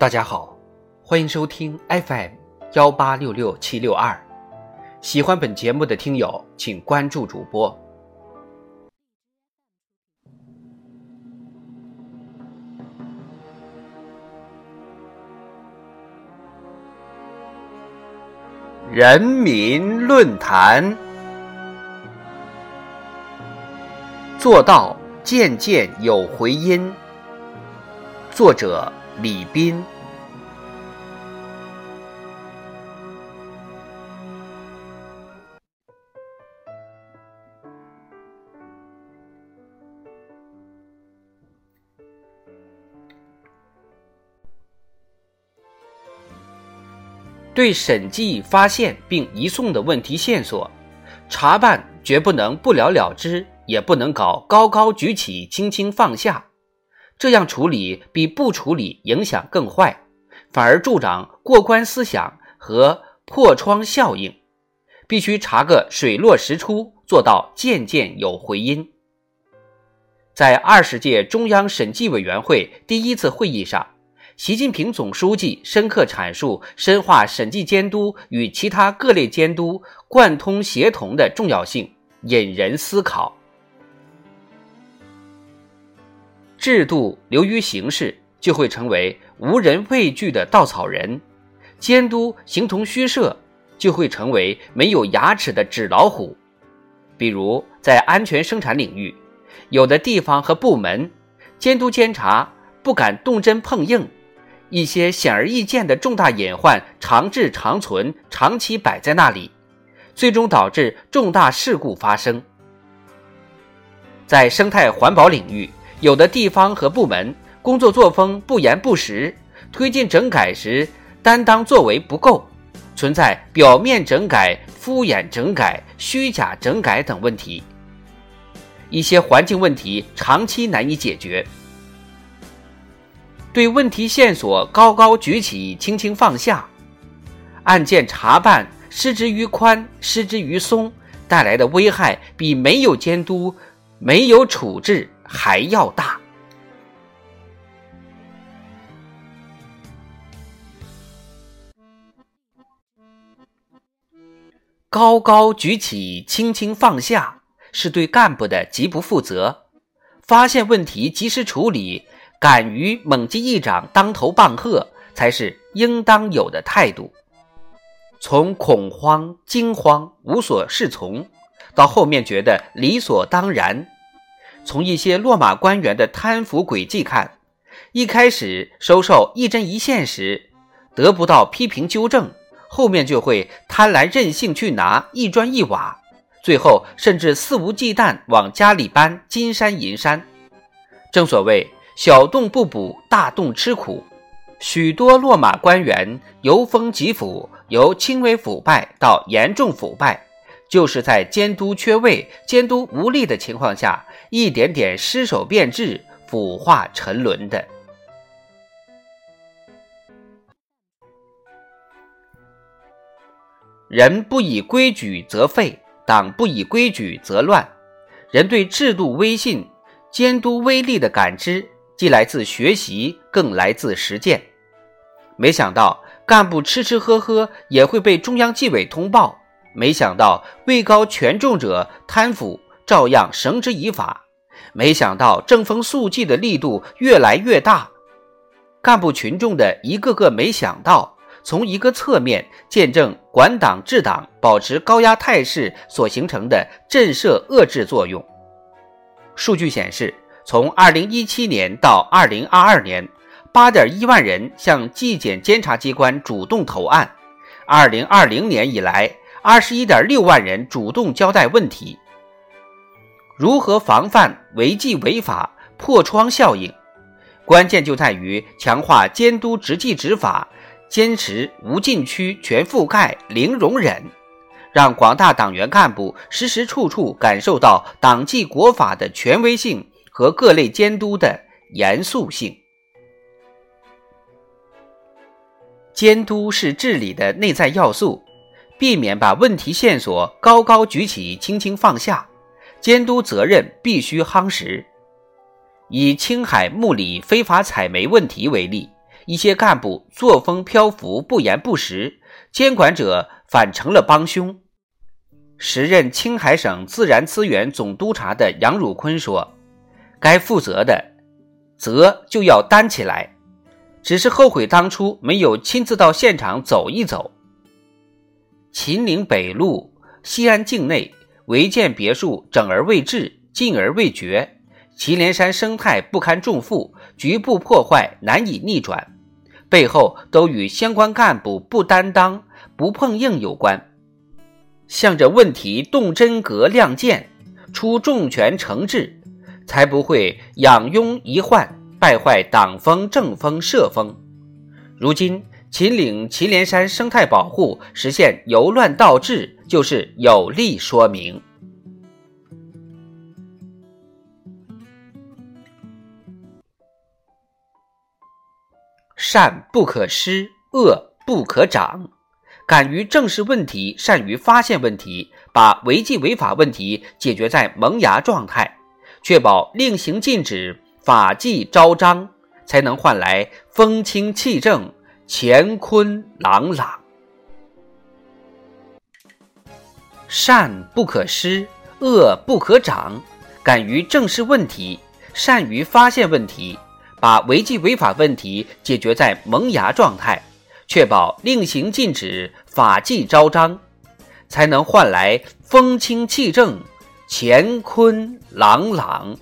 大家好，欢迎收听 FM 幺八六六七六二。喜欢本节目的听友，请关注主播。人民论坛，做到件件有回音。作者。李斌对审计发现并移送的问题线索查办，绝不能不了了之，也不能搞高高举起、轻轻放下。这样处理比不处理影响更坏，反而助长过关思想和破窗效应。必须查个水落石出，做到件件有回音。在二十届中央审计委员会第一次会议上，习近平总书记深刻阐述深化审计监督与其他各类监督贯通协同的重要性，引人思考。制度流于形式，就会成为无人畏惧的稻草人；监督形同虚设，就会成为没有牙齿的纸老虎。比如，在安全生产领域，有的地方和部门监督监察不敢动真碰硬，一些显而易见的重大隐患长治长存，长期摆在那里，最终导致重大事故发生。在生态环保领域，有的地方和部门工作作风不严不实，推进整改时担当作为不够，存在表面整改、敷衍整改、虚假整改等问题。一些环境问题长期难以解决。对问题线索高高举起、轻轻放下，案件查办失之于宽、失之于松，带来的危害比没有监督、没有处置。还要大。高高举起，轻轻放下，是对干部的极不负责。发现问题及时处理，敢于猛击一掌，当头棒喝，才是应当有的态度。从恐慌、惊慌、无所适从，到后面觉得理所当然。从一些落马官员的贪腐轨迹看，一开始收受一针一线时得不到批评纠正，后面就会贪婪任性去拿一砖一瓦，最后甚至肆无忌惮往家里搬金山银山。正所谓小洞不补，大洞吃苦。许多落马官员由风及腐，由轻微腐败到严重腐败。就是在监督缺位、监督无力的情况下，一点点失手变质、腐化沉沦的。人不以规矩则废，党不以规矩则乱。人对制度威信、监督威力的感知，既来自学习，更来自实践。没想到干部吃吃喝喝也会被中央纪委通报。没想到位高权重者贪腐照样绳之以法，没想到正风肃纪的力度越来越大，干部群众的一个个没想到，从一个侧面见证管党治党、保持高压态势所形成的震慑遏制作用。数据显示，从2017年到2022年，8.1万人向纪检监察机关主动投案，2020年以来。二十一点六万人主动交代问题。如何防范违纪违法、破窗效应？关键就在于强化监督执纪执法，坚持无禁区、全覆盖、零容忍，让广大党员干部时时处处感受到党纪国法的权威性和各类监督的严肃性。监督是治理的内在要素。避免把问题线索高高举起，轻轻放下，监督责任必须夯实。以青海木里非法采煤问题为例，一些干部作风漂浮、不严不实，监管者反成了帮凶。时任青海省自然资源总督察的杨汝坤说：“该负责的责就要担起来，只是后悔当初没有亲自到现场走一走。”秦岭北路西安境内违建别墅整而未治，禁而未绝，祁连山生态不堪重负，局部破坏难以逆转，背后都与相关干部不担当、不碰硬有关。向着问题动真格、亮剑，出重拳惩治，才不会养拥遗患，败坏党风、政风、社风。如今。秦岭祁连山生态保护实现由乱到治，就是有力说明。善不可失，恶不可长。敢于正视问题，善于发现问题，把违纪违法问题解决在萌芽状态，确保令行禁止、法纪昭彰，才能换来风清气正。乾坤朗朗，善不可施，恶不可长。敢于正视问题，善于发现问题，把违纪违法问题解决在萌芽状态，确保令行禁止、法纪昭彰，才能换来风清气正、乾坤朗朗。